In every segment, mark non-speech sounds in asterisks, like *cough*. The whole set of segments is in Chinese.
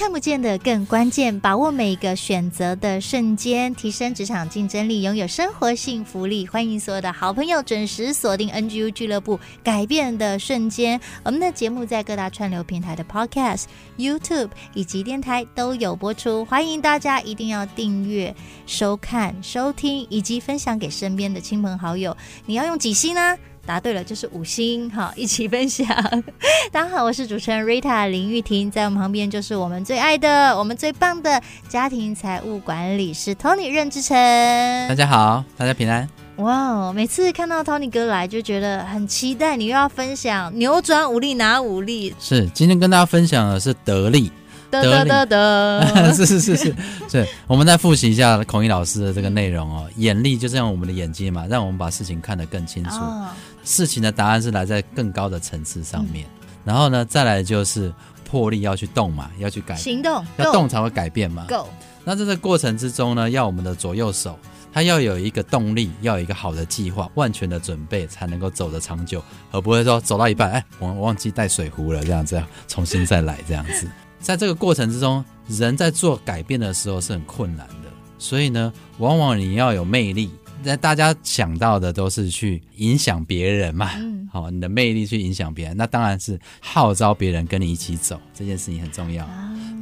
看不见的更关键，把握每一个选择的瞬间，提升职场竞争力，拥有生活幸福力。欢迎所有的好朋友准时锁定 NGU 俱乐部，改变的瞬间。我们的节目在各大串流平台的 Podcast、YouTube 以及电台都有播出，欢迎大家一定要订阅、收看、收听以及分享给身边的亲朋好友。你要用几星呢？答对了，就是五星，好，*laughs* 一起分享。*laughs* 大家好，我是主持人 Rita 林玉婷，在我们旁边就是我们最爱的、我们最棒的家庭财务管理师 Tony 任志成。大家好，大家平安。哇，wow, 每次看到 Tony 哥来，就觉得很期待。你又要分享扭转武力拿武力？是，今天跟大家分享的是得力。得得得得，*laughs* 是是是是是，我们再复习一下孔毅老师的这个内容哦。眼力就是让我们的眼睛嘛，让我们把事情看得更清楚。哦、事情的答案是来在更高的层次上面。嗯、然后呢，再来就是魄力要去动嘛，要去改行动，要动才会改变嘛。Go。那在这个过程之中呢，要我们的左右手，它要有一个动力，要有一个好的计划，万全的准备，才能够走得长久，而不会说走到一半，哎，我我忘记带水壶了，这样这样重新再来这样子。*laughs* 在这个过程之中，人在做改变的时候是很困难的，所以呢，往往你要有魅力。那大家想到的都是去影响别人嘛，嗯，好，你的魅力去影响别人，那当然是号召别人跟你一起走，这件事情很重要。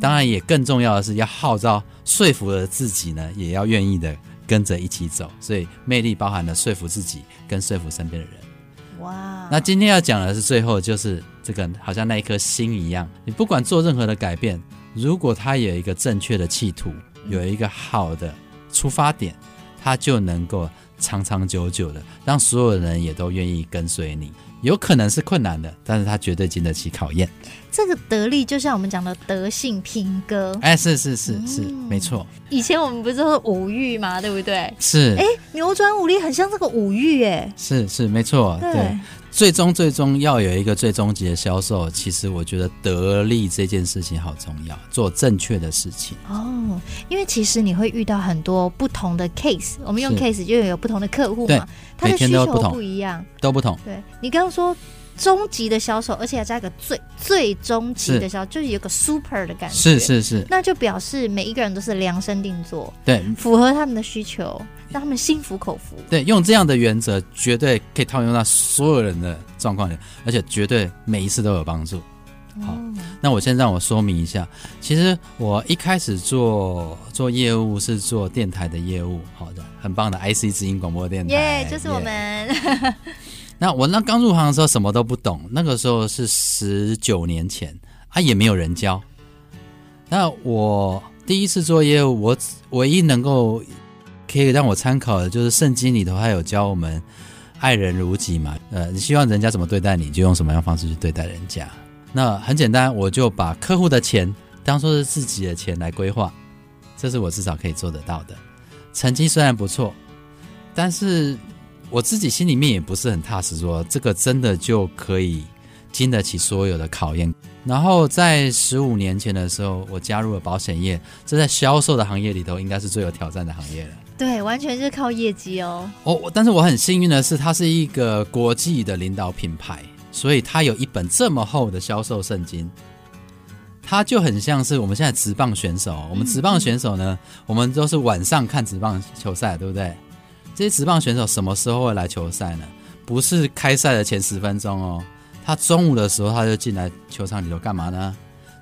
当然，也更重要的是要号召说服了自己呢，也要愿意的跟着一起走。所以，魅力包含了说服自己跟说服身边的人。哇，那今天要讲的是最后，就是这个好像那一颗心一样，你不管做任何的改变，如果他有一个正确的企图，有一个好的出发点，他就能够长长久久的让所有人也都愿意跟随你。有可能是困难的，但是他绝对经得起考验。这个得力就像我们讲的德性品格，哎，是是是是，嗯、没错。以前我们不是说五欲嘛，对不对？是。哎，扭转五力很像这个五欲，哎，是是没错，对。对最终，最终要有一个最终级的销售，其实我觉得得力这件事情好重要，做正确的事情哦。因为其实你会遇到很多不同的 case，我们用 case 就有不同的客户嘛，他的需求不一样，都不同。对，你刚刚说终极的销售，而且要加一个最最终极的销售，是就是有个 super 的感觉，是是是，那就表示每一个人都是量身定做，对，符合他们的需求。让他们心服口服。对，用这样的原则，绝对可以套用到所有人的状况里，而且绝对每一次都有帮助。好，哦、那我先让我说明一下，其实我一开始做做业务是做电台的业务，好的，很棒的 IC 之音广播电台，耶，就是我们。Yeah 那我那刚入行的时候什么都不懂，那个时候是十九年前啊，也没有人教。那我第一次做业务，我唯一能够。可以让我参考的，就是圣经里头还有教我们爱人如己嘛。呃，你希望人家怎么对待你，就用什么样方式去对待人家。那很简单，我就把客户的钱当做是自己的钱来规划，这是我至少可以做得到的。成绩虽然不错，但是我自己心里面也不是很踏实，说这个真的就可以经得起所有的考验。然后在十五年前的时候，我加入了保险业，这在销售的行业里头，应该是最有挑战的行业了。对，完全是靠业绩哦。哦，但是我很幸运的是，它是一个国际的领导品牌，所以它有一本这么厚的销售圣经。它就很像是我们现在职棒选手，我们职棒选手呢，嗯、我们都是晚上看职棒球赛，对不对？这些职棒选手什么时候会来球赛呢？不是开赛的前十分钟哦，他中午的时候他就进来球场里头干嘛呢？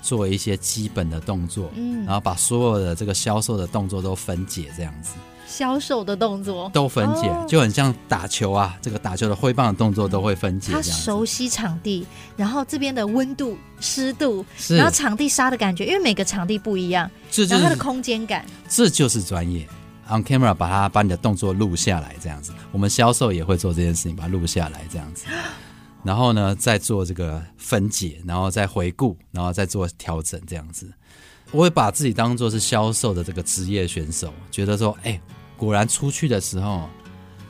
做一些基本的动作，嗯，然后把所有的这个销售的动作都分解，这样子。销售的动作都分解，哦、就很像打球啊，这个打球的挥棒的动作都会分解。他熟悉场地，然后这边的温度、湿度，然后场地沙的感觉，因为每个场地不一样，这就是、然后它的空间感，这就是专业。On camera 把它把你的动作录下来，这样子。我们销售也会做这件事情，把它录下来，这样子。然后呢再做这个分解，然后再回顾，然后再做调整，这样子。我会把自己当做是销售的这个职业选手，觉得说，哎，果然出去的时候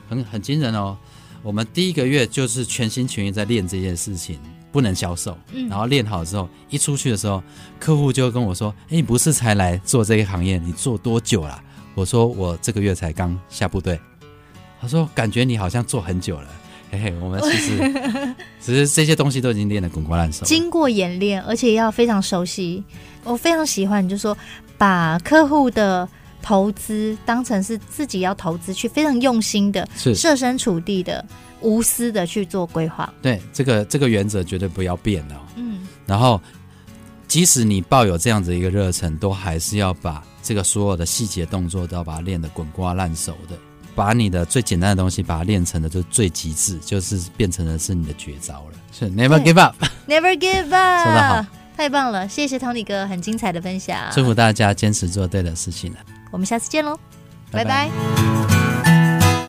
很很惊人哦。我们第一个月就是全心全意在练这件事情，不能销售。嗯，然后练好之后，一出去的时候，客户就跟我说：“哎，你不是才来做这个行业？你做多久了？”我说：“我这个月才刚下部队。”他说：“感觉你好像做很久了。”嘿嘿，我们其实 *laughs* 只是这些东西都已经练得滚瓜烂熟，经过演练，而且要非常熟悉。我非常喜欢，就是说把客户的。投资当成是自己要投资去，非常用心的，是设身处地的、无私的去做规划。对，这个这个原则绝对不要变哦。嗯，然后即使你抱有这样子一个热忱，都还是要把这个所有的细节动作都要把它练得滚瓜烂熟的，把你的最简单的东西把它练成的就最极致，就是变成的是你的绝招了。是 Never give up，Never *laughs* give up，说得好，太棒了！谢谢 Tony 哥很精彩的分享，祝福大家坚持做对的事情。我们下次见喽，拜拜。拜拜。